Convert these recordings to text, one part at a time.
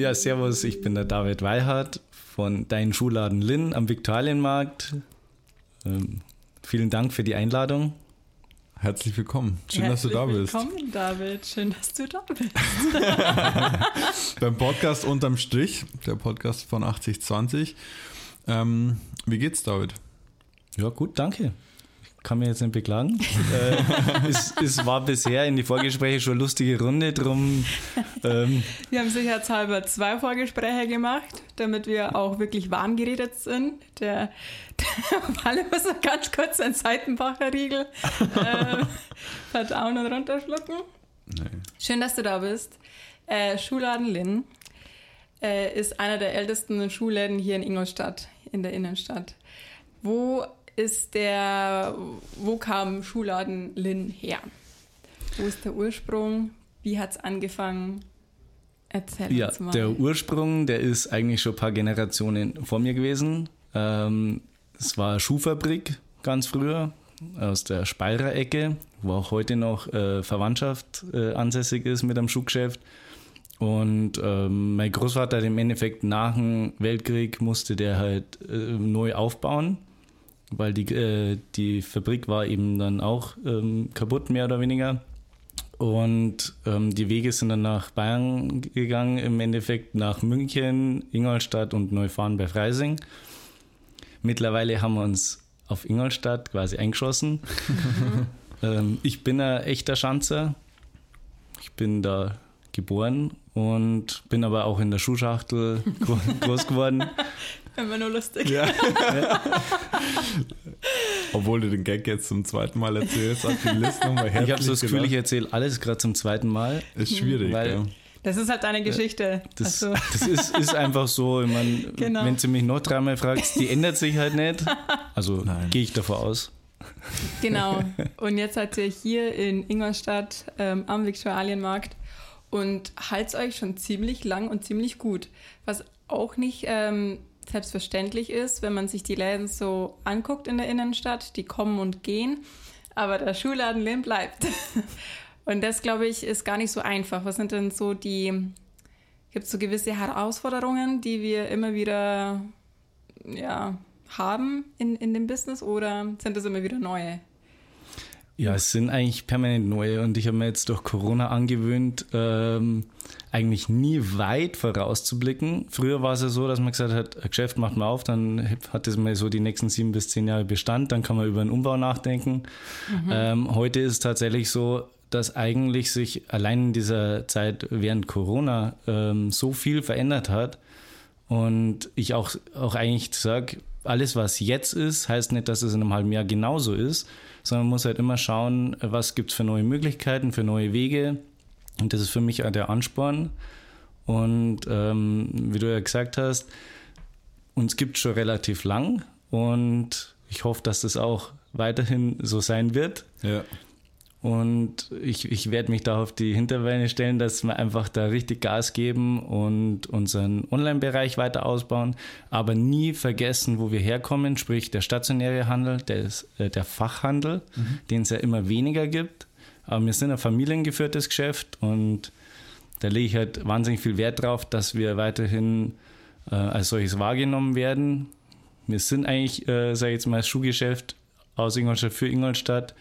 Ja, servus, ich bin der David Weihart von Dein Schuhladen Linn am Viktualienmarkt. Ähm, vielen Dank für die Einladung. Herzlich willkommen. Schön, Herzlich dass du da bist. Willkommen, David. Schön, dass du da bist. Beim Podcast unterm Strich, der Podcast von 8020. Ähm, wie geht's, David? Ja, gut, danke. Kann mich jetzt nicht beklagen. äh, es, es, war bisher in die Vorgespräche schon eine lustige Runde, drum. Ähm, wir haben sicherheitshalber zwei Vorgespräche gemacht, damit wir auch wirklich warm geredet sind. Der, der Walle muss noch ganz kurz einen Seitenbacher-Riegel äh, verdauen und runterschlucken. Nee. Schön, dass du da bist. Äh, Schuhladen Linn äh, ist einer der ältesten Schulläden hier in Ingolstadt, in der Innenstadt. Wo ist der, wo kam Schuhladen Linn her? Wo ist der Ursprung? Wie hat es angefangen? Erzähl ja, uns mal. Der Ursprung, der ist eigentlich schon ein paar Generationen vor mir gewesen. Ähm, es war Schuhfabrik ganz früher aus der Speirer Ecke, wo auch heute noch äh, Verwandtschaft äh, ansässig ist mit einem Schuhgeschäft. Und ähm, mein Großvater im Endeffekt nach dem Weltkrieg musste der halt äh, neu aufbauen weil die, äh, die Fabrik war eben dann auch ähm, kaputt, mehr oder weniger. Und ähm, die Wege sind dann nach Bayern gegangen, im Endeffekt nach München, Ingolstadt und Neufahren bei Freising. Mittlerweile haben wir uns auf Ingolstadt quasi eingeschossen. ähm, ich bin ein echter Schanzer. Ich bin da geboren und bin aber auch in der Schuhschachtel groß geworden. Immer nur lustig. Ja. Obwohl du den Gag jetzt zum zweiten Mal erzählst, hat die Liste nochmal Ich habe so das Gefühl, ich erzähle alles gerade zum zweiten Mal. Ist schwierig, weil, ja. Das ist halt deine Geschichte. Das, also. das ist, ist, einfach so. Ich mein, genau. Wenn du mich noch dreimal fragst, die ändert sich halt nicht. Also gehe ich davon aus. Genau. Und jetzt seid ihr hier in Ingolstadt ähm, am Viktualienmarkt und haltet euch schon ziemlich lang und ziemlich gut. Was auch nicht ähm, selbstverständlich ist, wenn man sich die Läden so anguckt in der Innenstadt, die kommen und gehen, aber der Schuhladen Lehn bleibt. Und das, glaube ich, ist gar nicht so einfach. Was sind denn so die, gibt es so gewisse Herausforderungen, die wir immer wieder ja, haben in, in dem Business oder sind das immer wieder neue? Ja, es sind eigentlich permanent neue und ich habe mir jetzt durch Corona angewöhnt, ähm, eigentlich nie weit vorauszublicken. Früher war es ja so, dass man gesagt hat, ein Geschäft macht man auf, dann hat es mal so die nächsten sieben bis zehn Jahre Bestand, dann kann man über einen Umbau nachdenken. Mhm. Ähm, heute ist es tatsächlich so, dass eigentlich sich allein in dieser Zeit während Corona ähm, so viel verändert hat und ich auch, auch eigentlich sage, alles was jetzt ist, heißt nicht, dass es in einem halben Jahr genauso ist, sondern man muss halt immer schauen, was gibt es für neue Möglichkeiten, für neue Wege. Und das ist für mich auch der Ansporn. Und ähm, wie du ja gesagt hast, uns gibt es schon relativ lang und ich hoffe, dass das auch weiterhin so sein wird. Ja. Und ich, ich werde mich da auf die Hinterbeine stellen, dass wir einfach da richtig Gas geben und unseren Online-Bereich weiter ausbauen, aber nie vergessen, wo wir herkommen, sprich der stationäre Handel, der, ist, äh, der Fachhandel, mhm. den es ja immer weniger gibt. Aber wir sind ein familiengeführtes Geschäft und da lege ich halt wahnsinnig viel Wert drauf, dass wir weiterhin äh, als solches wahrgenommen werden. Wir sind eigentlich, äh, sage ich jetzt mal, Schuhgeschäft aus Ingolstadt für Ingolstadt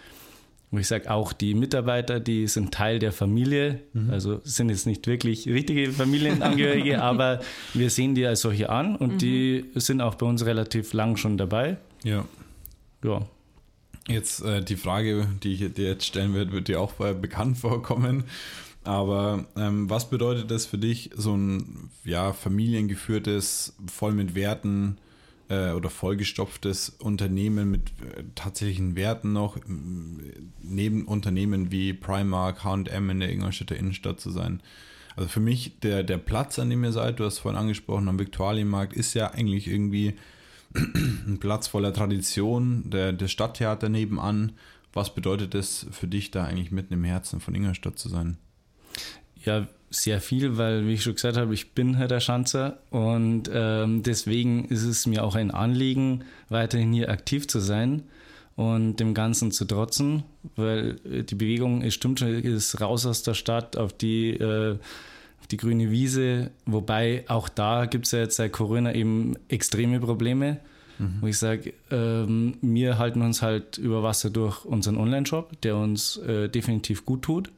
wo ich sage, auch die Mitarbeiter, die sind Teil der Familie, mhm. also sind jetzt nicht wirklich richtige Familienangehörige, aber wir sehen die als solche an und mhm. die sind auch bei uns relativ lang schon dabei. Ja. Ja. Jetzt äh, die Frage, die ich dir jetzt stellen werde, wird dir auch bekannt vorkommen. Aber ähm, was bedeutet das für dich, so ein ja, familiengeführtes, voll mit Werten, äh, oder vollgestopftes Unternehmen mit äh, tatsächlichen Werten noch, neben Unternehmen wie Primark, H&M in der Ingolstädter Innenstadt zu sein. Also für mich, der, der Platz, an dem ihr seid, du hast vorhin angesprochen, am Viktualienmarkt, ist ja eigentlich irgendwie ein Platz voller Tradition, der, der Stadttheater nebenan. Was bedeutet es für dich, da eigentlich mitten im Herzen von Ingolstadt zu sein? Ja, sehr viel, weil, wie ich schon gesagt habe, ich bin halt der Schanzer und ähm, deswegen ist es mir auch ein Anliegen, weiterhin hier aktiv zu sein und dem Ganzen zu trotzen, weil die Bewegung, es stimmt schon, ist raus aus der Stadt auf die äh, auf die grüne Wiese. Wobei auch da gibt es ja jetzt seit Corona eben extreme Probleme, mhm. wo ich sage, ähm, wir halten uns halt über Wasser durch unseren Online-Shop, der uns äh, definitiv gut tut.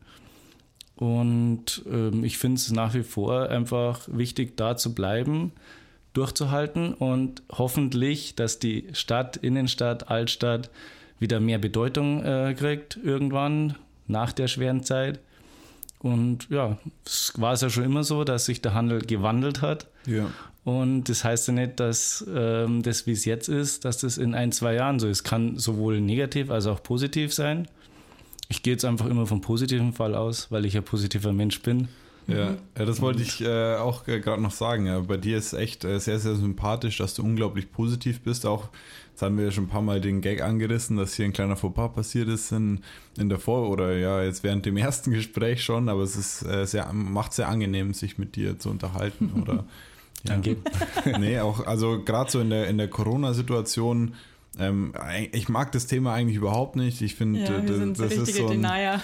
Und ähm, ich finde es nach wie vor einfach wichtig, da zu bleiben, durchzuhalten und hoffentlich, dass die Stadt, Innenstadt, Altstadt wieder mehr Bedeutung äh, kriegt irgendwann nach der schweren Zeit. Und ja, es war es ja schon immer so, dass sich der Handel gewandelt hat. Ja. Und das heißt ja nicht, dass ähm, das, wie es jetzt ist, dass das in ein, zwei Jahren so ist. Kann sowohl negativ als auch positiv sein. Ich gehe jetzt einfach immer vom positiven Fall aus, weil ich ein positiver Mensch bin. Ja, ja das wollte ich äh, auch äh, gerade noch sagen. Ja. Bei dir ist echt äh, sehr, sehr sympathisch, dass du unglaublich positiv bist. Auch, jetzt haben wir ja schon ein paar Mal den Gag angerissen, dass hier ein kleiner Fauxpas passiert ist in, in der Vor- oder ja, jetzt während dem ersten Gespräch schon, aber es ist äh, sehr, macht sehr angenehm, sich mit dir zu unterhalten. Oder, ja. Danke. nee, auch, also gerade so in der, in der Corona-Situation ähm, ich mag das Thema eigentlich überhaupt nicht. Ich finde, ja, das, das ist so ein, ja,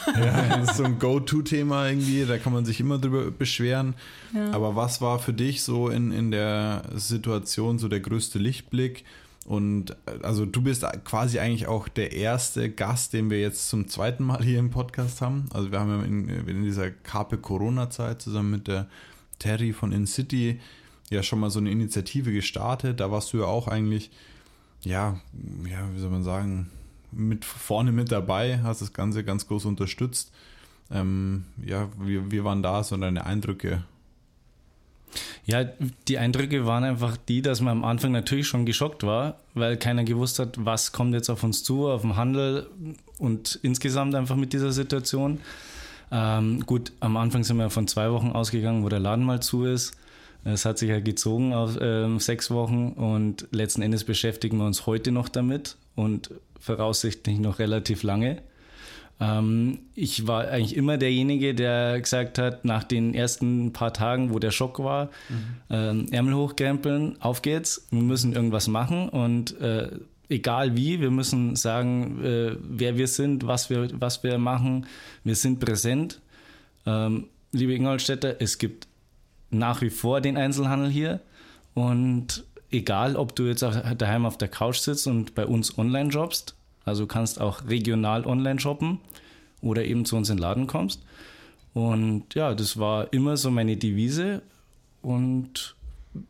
das ist so ein Go-To-Thema irgendwie. Da kann man sich immer drüber beschweren. Ja. Aber was war für dich so in, in der Situation so der größte Lichtblick? Und also du bist quasi eigentlich auch der erste Gast, den wir jetzt zum zweiten Mal hier im Podcast haben. Also wir haben ja in, in dieser Carpe Corona-Zeit zusammen mit der Terry von InCity ja schon mal so eine Initiative gestartet. Da warst du ja auch eigentlich ja, ja, wie soll man sagen, mit vorne mit dabei, hast das Ganze ganz groß unterstützt. Ähm, ja, wie, wie waren da so deine Eindrücke? Ja, die Eindrücke waren einfach die, dass man am Anfang natürlich schon geschockt war, weil keiner gewusst hat, was kommt jetzt auf uns zu, auf den Handel und insgesamt einfach mit dieser Situation. Ähm, gut, am Anfang sind wir von zwei Wochen ausgegangen, wo der Laden mal zu ist. Es hat sich ja gezogen auf äh, sechs Wochen und letzten Endes beschäftigen wir uns heute noch damit und voraussichtlich noch relativ lange. Ähm, ich war eigentlich immer derjenige, der gesagt hat, nach den ersten paar Tagen, wo der Schock war, mhm. äh, Ärmel hochkrempeln, auf geht's, wir müssen irgendwas machen und äh, egal wie, wir müssen sagen, äh, wer wir sind, was wir, was wir machen, wir sind präsent. Ähm, liebe Ingolstädter, es gibt nach wie vor den Einzelhandel hier. Und egal, ob du jetzt daheim auf der Couch sitzt und bei uns online jobbst, also du kannst auch regional online shoppen oder eben zu uns in den Laden kommst. Und ja, das war immer so meine Devise und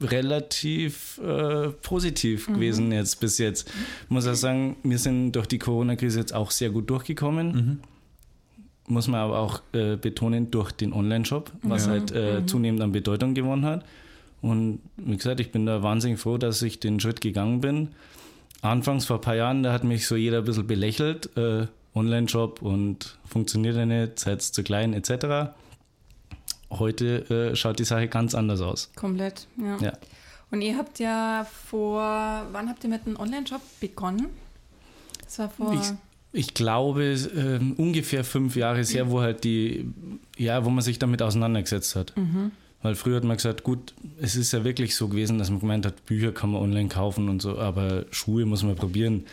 relativ äh, positiv mhm. gewesen jetzt bis jetzt. Ich muss auch sagen, wir sind durch die Corona-Krise jetzt auch sehr gut durchgekommen. Mhm muss man aber auch äh, betonen, durch den Online-Shop, was ja. halt äh, mhm. zunehmend an Bedeutung gewonnen hat. Und wie gesagt, ich bin da wahnsinnig froh, dass ich den Schritt gegangen bin. Anfangs vor ein paar Jahren, da hat mich so jeder ein bisschen belächelt. Äh, Online-Shop und funktioniert ja nicht, seid zu klein etc. Heute äh, schaut die Sache ganz anders aus. Komplett, ja. ja. Und ihr habt ja vor, wann habt ihr mit einem Online-Shop begonnen? Das war vor. Ich, ich glaube, äh, ungefähr fünf Jahre ist her, wo halt die, ja, wo man sich damit auseinandergesetzt hat. Mhm. Weil früher hat man gesagt, gut, es ist ja wirklich so gewesen, dass man gemeint hat, Bücher kann man online kaufen und so, aber Schuhe muss man probieren.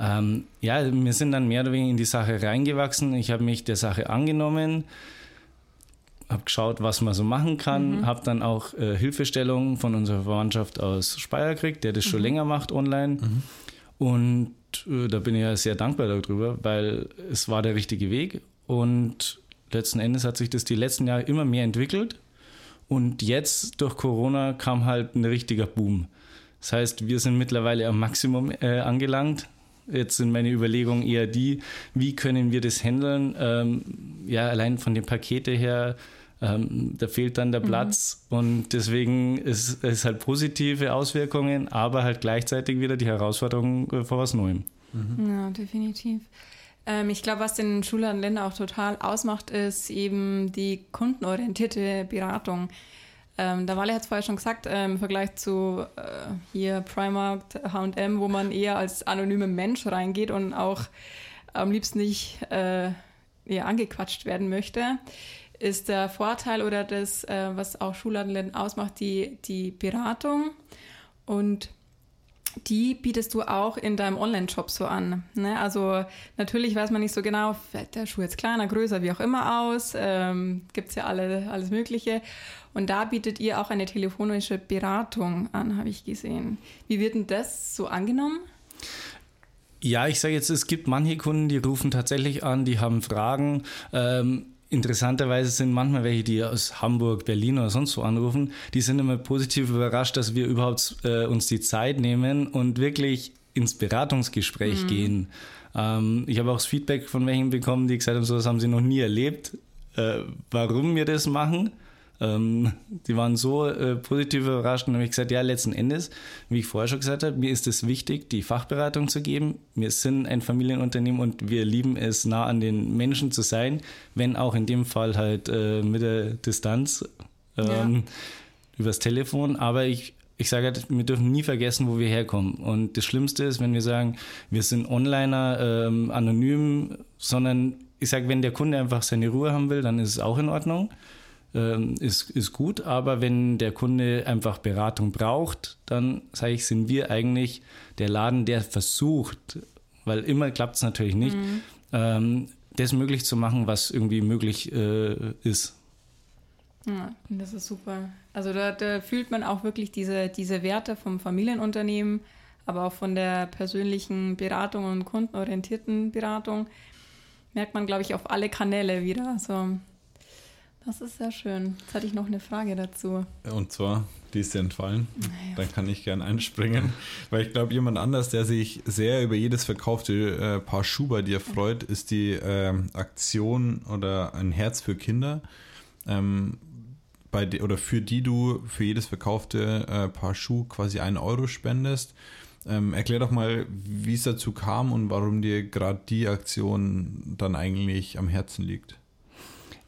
Ähm, ja, wir sind dann mehr oder weniger in die Sache reingewachsen. Ich habe mich der Sache angenommen, habe geschaut, was man so machen kann, mhm. habe dann auch äh, Hilfestellungen von unserer Verwandtschaft aus Speyer gekriegt, der das mhm. schon länger macht online. Mhm. Und äh, da bin ich ja sehr dankbar darüber, weil es war der richtige Weg und letzten Endes hat sich das die letzten Jahre immer mehr entwickelt und jetzt durch Corona kam halt ein richtiger Boom. Das heißt, wir sind mittlerweile am Maximum äh, angelangt. Jetzt sind meine Überlegungen eher die, wie können wir das handeln? Ähm, ja, allein von den Pakete her, ähm, da fehlt dann der mhm. Platz mhm. und deswegen ist es halt positive Auswirkungen, aber halt gleichzeitig wieder die Herausforderung äh, vor was Neuem. Mhm. Ja, definitiv. Ähm, ich glaube, was den Schullandländer auch total ausmacht, ist eben die kundenorientierte Beratung. Ähm, der Walle hat es vorher schon gesagt, ähm, im Vergleich zu äh, hier Primark, HM, wo man eher als anonymer Mensch reingeht und auch am liebsten nicht äh, eher angequatscht werden möchte, ist der Vorteil oder das, äh, was auch Schulladenläden ausmacht, die, die Beratung. Und die bietest du auch in deinem Online-Shop so an. Ne? Also natürlich weiß man nicht so genau, fällt der Schuh jetzt kleiner, größer, wie auch immer aus. Ähm, Gibt es ja alle, alles Mögliche. Und da bietet ihr auch eine telefonische Beratung an, habe ich gesehen. Wie wird denn das so angenommen? Ja, ich sage jetzt, es gibt manche Kunden, die rufen tatsächlich an, die haben Fragen. Ähm, Interessanterweise sind manchmal welche, die aus Hamburg, Berlin oder sonst wo anrufen, die sind immer positiv überrascht, dass wir überhaupt äh, uns die Zeit nehmen und wirklich ins Beratungsgespräch mhm. gehen. Ähm, ich habe auch das Feedback von welchen bekommen, die gesagt haben, so das haben sie noch nie erlebt, äh, warum wir das machen. Ähm, die waren so äh, positiv überrascht und habe ich gesagt, ja, letzten Endes, wie ich vorher schon gesagt habe, mir ist es wichtig, die Fachberatung zu geben. Wir sind ein Familienunternehmen und wir lieben es, nah an den Menschen zu sein, wenn auch in dem Fall halt äh, mit der Distanz ähm, ja. übers Telefon. Aber ich, ich sage halt, wir dürfen nie vergessen, wo wir herkommen. Und das Schlimmste ist, wenn wir sagen, wir sind Onliner, ähm, anonym, sondern ich sage, wenn der Kunde einfach seine Ruhe haben will, dann ist es auch in Ordnung ist, ist gut. Aber wenn der Kunde einfach Beratung braucht, dann sage ich, sind wir eigentlich der Laden, der versucht, weil immer klappt es natürlich nicht, mhm. ähm, das möglich zu machen, was irgendwie möglich äh, ist. Ja, das ist super. Also da, da, fühlt man auch wirklich diese, diese Werte vom Familienunternehmen, aber auch von der persönlichen Beratung und kundenorientierten Beratung merkt man, glaube ich, auf alle Kanäle wieder. So, das ist sehr schön. Jetzt hatte ich noch eine Frage dazu. Und zwar, die ist dir entfallen. Naja. Dann kann ich gern einspringen. Weil ich glaube, jemand anders, der sich sehr über jedes verkaufte äh, Paar Schuh bei dir freut, ist die äh, Aktion oder ein Herz für Kinder. Ähm, bei oder für die du für jedes verkaufte äh, Paar Schuh quasi einen Euro spendest. Ähm, erklär doch mal, wie es dazu kam und warum dir gerade die Aktion dann eigentlich am Herzen liegt.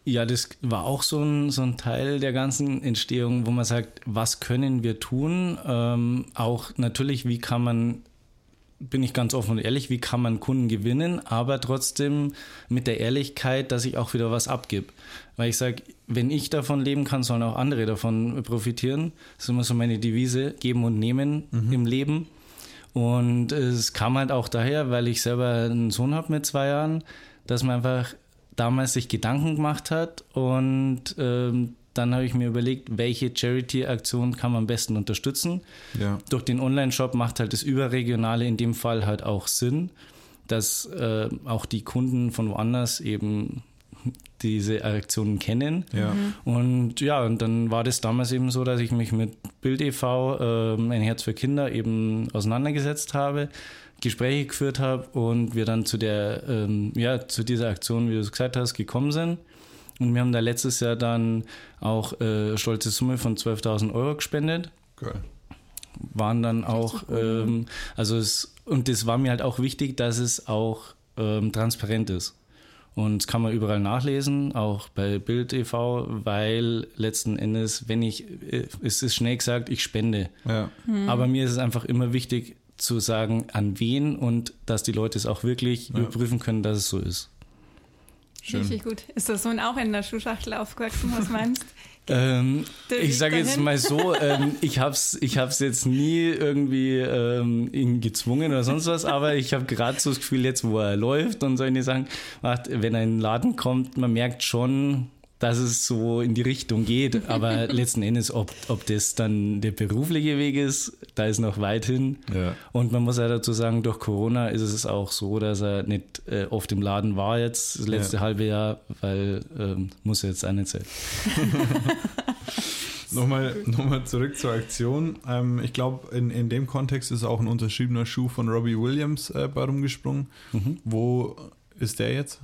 Ja, das war auch so ein, so ein Teil der ganzen Entstehung, wo man sagt, was können wir tun? Ähm, auch natürlich, wie kann man, bin ich ganz offen und ehrlich, wie kann man Kunden gewinnen, aber trotzdem mit der Ehrlichkeit, dass ich auch wieder was abgebe. Weil ich sage, wenn ich davon leben kann, sollen auch andere davon profitieren. Das ist immer so meine Devise, geben und nehmen mhm. im Leben. Und es kam halt auch daher, weil ich selber einen Sohn habe mit zwei Jahren, dass man einfach damals sich Gedanken gemacht hat und ähm, dann habe ich mir überlegt, welche Charity-Aktion kann man am besten unterstützen. Ja. Durch den Online-Shop macht halt das Überregionale in dem Fall halt auch Sinn, dass äh, auch die Kunden von woanders eben diese Aktionen kennen. Ja. Mhm. Und ja, und dann war das damals eben so, dass ich mich mit Bild e.V., äh, ein Herz für Kinder, eben auseinandergesetzt habe Gespräche geführt habe und wir dann zu der, ähm, ja, zu dieser Aktion, wie du es gesagt hast, gekommen sind. Und wir haben da letztes Jahr dann auch äh, stolze Summe von 12.000 Euro gespendet. Geil. Waren dann auch, ähm, also es, und das war mir halt auch wichtig, dass es auch ähm, transparent ist. Und das kann man überall nachlesen, auch bei Bild e.V., weil letzten Endes, wenn ich, äh, es ist schnell gesagt, ich spende. Ja. Mhm. Aber mir ist es einfach immer wichtig, zu sagen, an wen und dass die Leute es auch wirklich ja. überprüfen können, dass es so ist. Schön. Richtig gut. Ist das Sohn auch in der Schuhschachtel aufgewachsen, was meinst ähm, ich sage jetzt mal so, ähm, ich habe es ich hab's jetzt nie irgendwie ähm, ihn gezwungen oder sonst was, aber ich habe gerade so das Gefühl, jetzt wo er läuft und solche Sachen macht, wenn er in den Laden kommt, man merkt schon, dass es so in die Richtung geht. Aber letzten Endes, ob, ob das dann der berufliche Weg ist, da ist noch weit hin. Ja. Und man muss ja dazu sagen, durch Corona ist es auch so, dass er nicht äh, oft im Laden war jetzt, das letzte ja. halbe Jahr, weil ähm, muss jetzt auch nicht sein. nochmal, nochmal zurück zur Aktion. Ähm, ich glaube, in, in dem Kontext ist auch ein unterschriebener Schuh von Robbie Williams äh, bei rumgesprungen. Mhm. Wo ist der jetzt?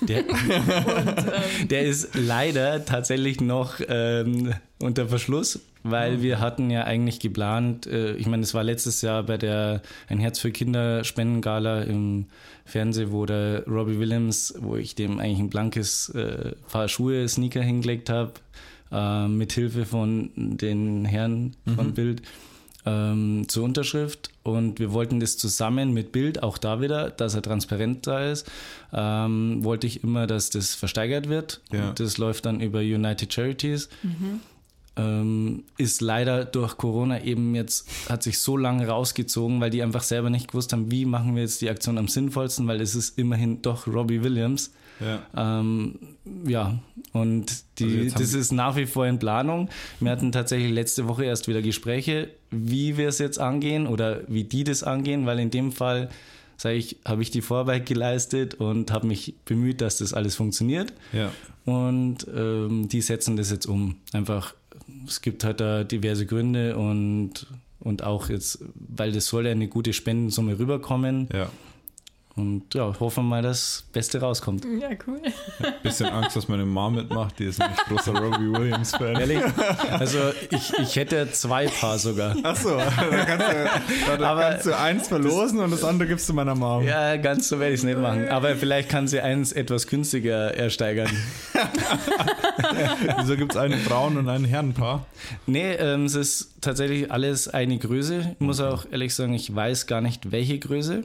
Der, und, ähm, der ist leider tatsächlich noch ähm, unter Verschluss, weil wir hatten ja eigentlich geplant, äh, ich meine, es war letztes Jahr bei der Ein Herz für Kinder Spendengala im Fernsehen, wo der Robbie Williams, wo ich dem eigentlich ein blankes äh, Paar Schuhe, Sneaker hingelegt habe, äh, mit Hilfe von den Herren von mhm. Bild ähm, zur Unterschrift und wir wollten das zusammen mit Bild, auch da wieder, dass er transparent da ist, ähm, wollte ich immer, dass das versteigert wird. Ja. Das läuft dann über United Charities. Mhm. ähm, ist leider durch Corona eben jetzt, hat sich so lange rausgezogen, weil die einfach selber nicht gewusst haben, wie machen wir jetzt die Aktion am sinnvollsten, weil es ist immerhin doch Robbie Williams. Ja, ähm, ja. und die, also das ist nach wie vor in Planung. Wir hatten tatsächlich letzte Woche erst wieder Gespräche, wie wir es jetzt angehen oder wie die das angehen, weil in dem Fall sage ich, habe ich die Vorarbeit geleistet und habe mich bemüht, dass das alles funktioniert. Ja. Und ähm, die setzen das jetzt um. Einfach, es gibt halt da diverse Gründe und, und auch jetzt, weil das soll ja eine gute Spendensumme rüberkommen. Ja. Und ja, hoffen wir mal, dass das Beste rauskommt. Ja, cool. Ein bisschen Angst, dass meine Mom mitmacht, die ist nämlich großer Robbie Williams-Fan. Ehrlich? Also ich, ich hätte zwei Paar sogar. Achso, dann kannst du, kannst du eins verlosen und das andere gibst du meiner Mom. Ja, ganz so werde ich es nicht machen. Aber vielleicht kann sie eins etwas günstiger ersteigern. Wieso gibt es einen Frauen- und ein Herrenpaar? Nee, ähm, es ist tatsächlich alles eine Größe. Ich muss auch ehrlich sagen, ich weiß gar nicht, welche Größe.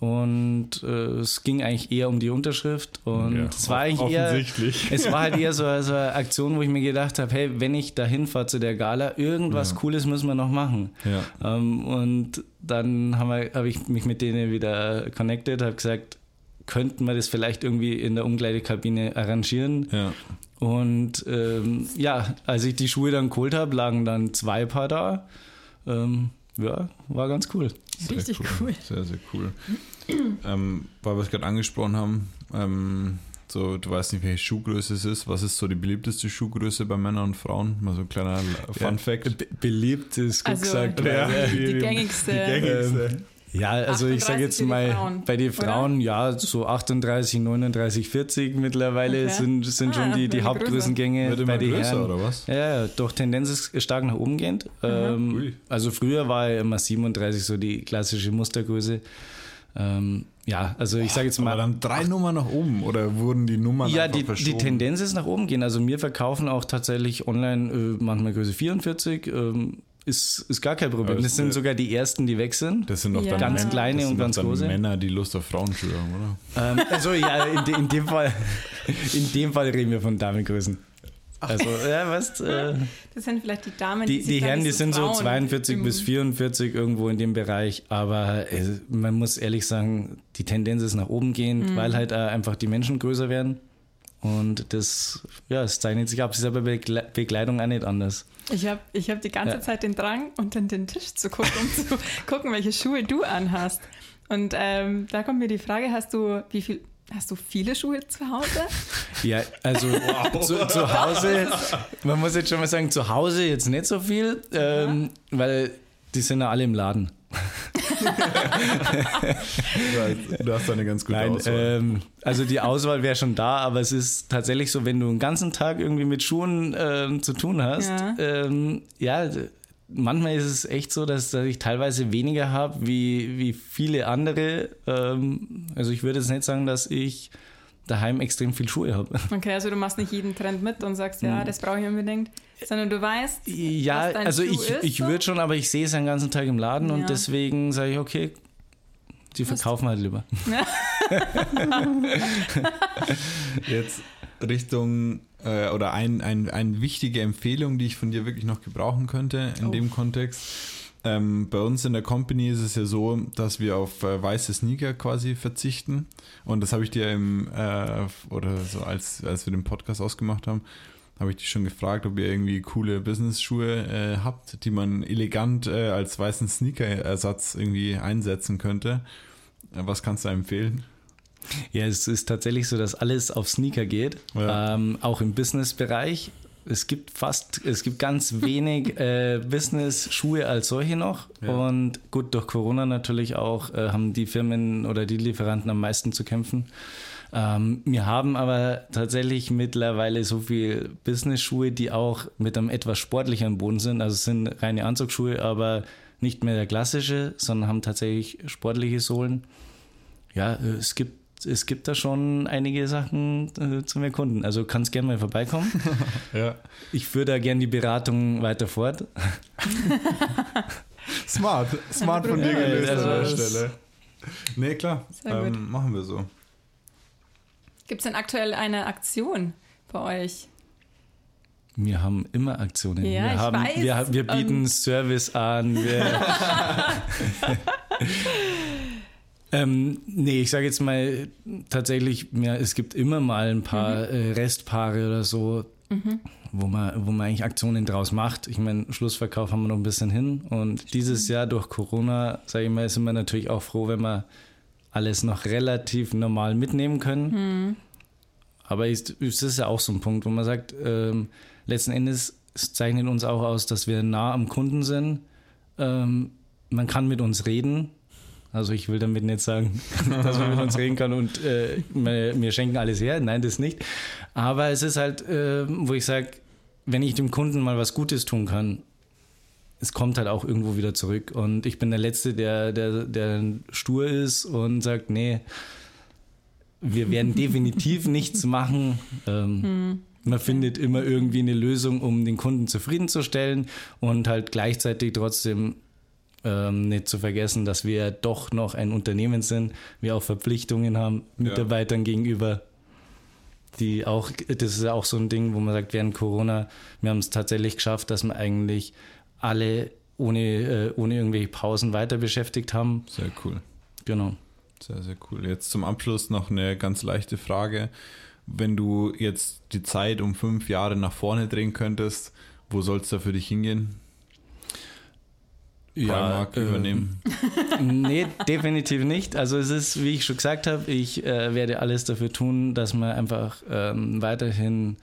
Und äh, es ging eigentlich eher um die Unterschrift. Und ja, es war eigentlich eher. Es war halt eher so, so, eine Aktion, wo ich mir gedacht habe, hey, wenn ich da hinfahre zu der Gala, irgendwas ja. Cooles müssen wir noch machen. Ja. Ähm, und dann habe hab ich mich mit denen wieder connected, habe gesagt, könnten wir das vielleicht irgendwie in der Umkleidekabine arrangieren. Ja. Und ähm, ja, als ich die Schuhe dann geholt habe, lagen dann zwei Paar da. Ähm, ja, war ganz cool. Sehr Richtig cool. cool. Sehr, sehr cool. ähm, weil wir es gerade angesprochen haben, ähm, so, du weißt nicht, welche Schuhgröße es ist. Was ist so die beliebteste Schuhgröße bei Männern und Frauen? Mal so ein kleiner Fun Fact. Be beliebt ist gut also, gesagt. Ja, die, die, die, gängigste. Die gängigste. Ähm, ja, also ich sage jetzt mal, Frauen, bei den Frauen, oder? ja, so 38, 39, 40 mittlerweile okay. sind, sind ah, schon die, die Hauptgrößengänge bei den Herren. Oder was? Ja, doch Tendenz ist stark nach oben gehend. Ähm, also früher war ja immer 37 so die klassische Mustergröße. Ähm, ja, also ich sage jetzt mal. Aber dann drei Nummern nach oben oder wurden die Nummern Ja, die, die Tendenz ist nach oben gehen. Also wir verkaufen auch tatsächlich online äh, manchmal Größe 44. Ähm, ist, ist gar kein Problem. Das, sind sogar die ersten, die weg sind. Das sind doch ja. ganz kleine und ganz große. Männer, die Lust auf Frauenschuhe haben, oder? Ähm, also ja, in, de, in, dem Fall, in dem Fall reden wir von Damengrößen. Also, ja, weißt äh, Das sind vielleicht die Damen, die Die, die Herren, die sind so 42 bis 44 irgendwo in dem Bereich, aber äh, man muss ehrlich sagen, die Tendenz ist nach oben gehend, mhm. weil halt äh, einfach die Menschen größer werden. Und das, ja, es zeichnet sich ab. Es ist aber bei Bekleidung auch nicht anders. Ich habe ich hab die ganze ja. Zeit den Drang, unter den Tisch zu gucken, um zu gucken, welche Schuhe du anhast. Und ähm, da kommt mir die Frage, hast du, wie viel, hast du viele Schuhe zu Hause? Ja, also wow. zu, zu, Hause, man muss jetzt schon mal sagen, zu Hause jetzt nicht so viel, ähm, ja. weil die sind ja alle im Laden. Du hast eine ganz gute Nein, Auswahl. Ähm, also die Auswahl wäre schon da, aber es ist tatsächlich so, wenn du einen ganzen Tag irgendwie mit Schuhen ähm, zu tun hast, ja. Ähm, ja. manchmal ist es echt so, dass, dass ich teilweise weniger habe wie, wie viele andere. Ähm, also ich würde jetzt nicht sagen, dass ich daheim extrem viel Schuhe habe. Okay, also du machst nicht jeden Trend mit und sagst, ja, hm. das brauche ich unbedingt, sondern du weißt, ja, was dein also Schuh ich, ist, ich würde schon, aber ich sehe es den ganzen Tag im Laden ja. und deswegen sage ich, okay, die verkaufen halt lieber. Ja. Jetzt Richtung äh, oder eine ein, ein wichtige Empfehlung, die ich von dir wirklich noch gebrauchen könnte in oh. dem Kontext ähm, bei uns in der Company ist es ja so, dass wir auf äh, weiße Sneaker quasi verzichten. Und das habe ich dir im, äh, oder so, als, als wir den Podcast ausgemacht haben, habe ich dich schon gefragt, ob ihr irgendwie coole Business-Schuhe äh, habt, die man elegant äh, als weißen Sneaker-Ersatz irgendwie einsetzen könnte. Äh, was kannst du empfehlen? Ja, es ist tatsächlich so, dass alles auf Sneaker geht, ja. ähm, auch im Business-Bereich es gibt fast, es gibt ganz wenig äh, Business-Schuhe als solche noch. Ja. Und gut, durch Corona natürlich auch äh, haben die Firmen oder die Lieferanten am meisten zu kämpfen. Ähm, wir haben aber tatsächlich mittlerweile so viel Business-Schuhe, die auch mit einem etwas sportlicheren Boden sind. Also es sind reine Anzugsschuhe, aber nicht mehr der klassische, sondern haben tatsächlich sportliche Sohlen. Ja, äh, es gibt es gibt da schon einige Sachen äh, zum Erkunden. Also kannst gerne mal vorbeikommen. ja. Ich führe da gerne die Beratung weiter fort. smart, smart von dir gelöst also an der Stelle. Nee, klar, ähm, machen wir so. Gibt es denn aktuell eine Aktion bei euch? Wir haben immer Aktionen. Ja, wir, ich haben, weiß. wir, wir bieten Und- Service an. Ähm, nee, ich sage jetzt mal tatsächlich, ja, es gibt immer mal ein paar äh, Restpaare oder so, wo, man, wo man eigentlich Aktionen draus macht. Ich meine, Schlussverkauf haben wir noch ein bisschen hin. Und dieses Jahr durch Corona, sage ich mal, sind wir natürlich auch froh, wenn wir alles noch relativ normal mitnehmen können. Aber ist, es ist ja auch so ein Punkt, wo man sagt, ähm, letzten Endes es zeichnet uns auch aus, dass wir nah am Kunden sind. Ähm, man kann mit uns reden. Also ich will damit nicht sagen, dass man mit uns reden kann und äh, schenken alles her. Nein, das nicht. Aber es ist halt, äh, wo ich sage, wenn ich dem Kunden mal was Gutes tun kann, es kommt halt auch irgendwo wieder zurück. Und ich bin der Letzte, der, der, der stur ist und sagt, nee, wir werden definitiv nichts machen. Ähm, Man findet immer irgendwie eine Lösung, um den Kunden zufriedenzustellen und halt gleichzeitig trotzdem ähm, nicht zu vergessen, dass wir doch noch ein Unternehmen sind, wir auch Verpflichtungen haben Mitarbeitern gegenüber, die auch, das ist ja auch so ein Ding, wo man sagt, während Corona, wir haben es tatsächlich geschafft, dass wir eigentlich alle ohne, äh, ohne irgendwelche Pausen weiter beschäftigt haben. Sehr cool. Genau. Sehr, sehr cool. Jetzt zum Abschluss noch eine ganz leichte Frage. Wenn du jetzt die Zeit um fünf Jahre nach vorne drehen könntest, wo soll es da für dich hingehen? Primark ähm, übernehmen. nee, definitiv nicht. Also es ist, wie ich schon gesagt habe, ich äh, werde alles dafür tun, dass man einfach ähm, weiterhin,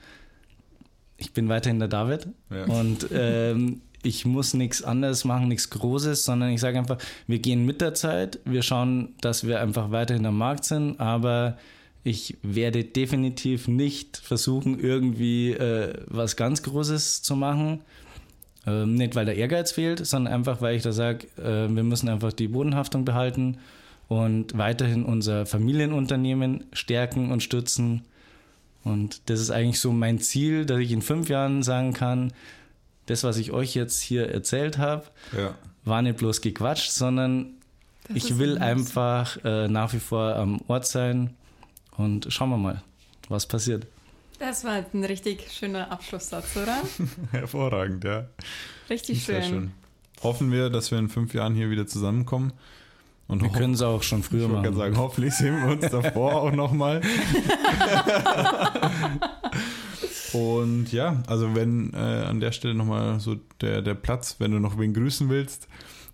ich bin weiterhin der David Ja. und ähm, ich muss nichts anderes machen, nichts Großes, sondern ich sage einfach, wir gehen mit der Zeit, wir schauen, dass wir einfach weiterhin am Markt sind, aber ich werde definitiv nicht versuchen, irgendwie äh, was ganz Großes zu machen. Ähm, nicht, weil der Ehrgeiz fehlt, sondern einfach, weil ich da sage, äh, wir müssen einfach die Bodenhaftung behalten und weiterhin unser Familienunternehmen stärken und stützen. Und das ist eigentlich so mein Ziel, dass ich in fünf Jahren sagen kann, das, was ich euch jetzt hier erzählt habe, Ja. war nicht bloß gequatscht, sondern Das ich will einfach äh, nach wie vor am Ort sein und schauen wir mal, was passiert. Das war ein richtig schöner Abschlusssatz, oder? Hervorragend, ja. Richtig Sehr schön. schön. Hoffen wir, dass wir in fünf Jahren hier wieder zusammenkommen. Und Wir können es auch schon ich früher wollte gerade machen. sagen, hoffentlich sehen wir uns davor auch nochmal. Und ja, also wenn äh, an der Stelle nochmal so der, der Platz, wenn du noch wen grüßen willst,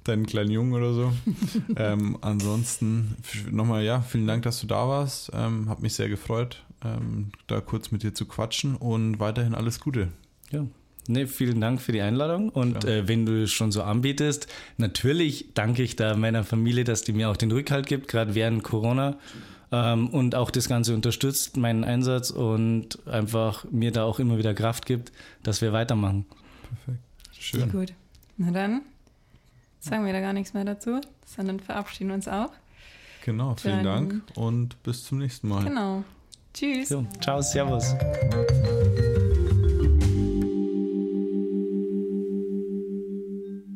deinen kleinen Jungen oder so. ähm, ansonsten nochmal, ja, vielen Dank, dass du da warst. Ähm, hat mich sehr gefreut, ähm, da kurz mit dir zu quatschen und weiterhin alles Gute. Ja. Nee, vielen Dank für die Einladung. Und Klar. äh, wenn du es schon so anbietest, natürlich danke ich da meiner Familie, dass die mir auch den Rückhalt gibt, gerade während Corona. Ähm, und auch das Ganze unterstützt, meinen Einsatz und einfach mir da auch immer wieder Kraft gibt, dass wir weitermachen. Schön. Gut. Na dann sagen wir da gar nichts mehr dazu, sondern verabschieden uns auch. Genau, vielen Dann- Dank und bis zum nächsten Mal. Genau. Tschüss. So, ciao, servus.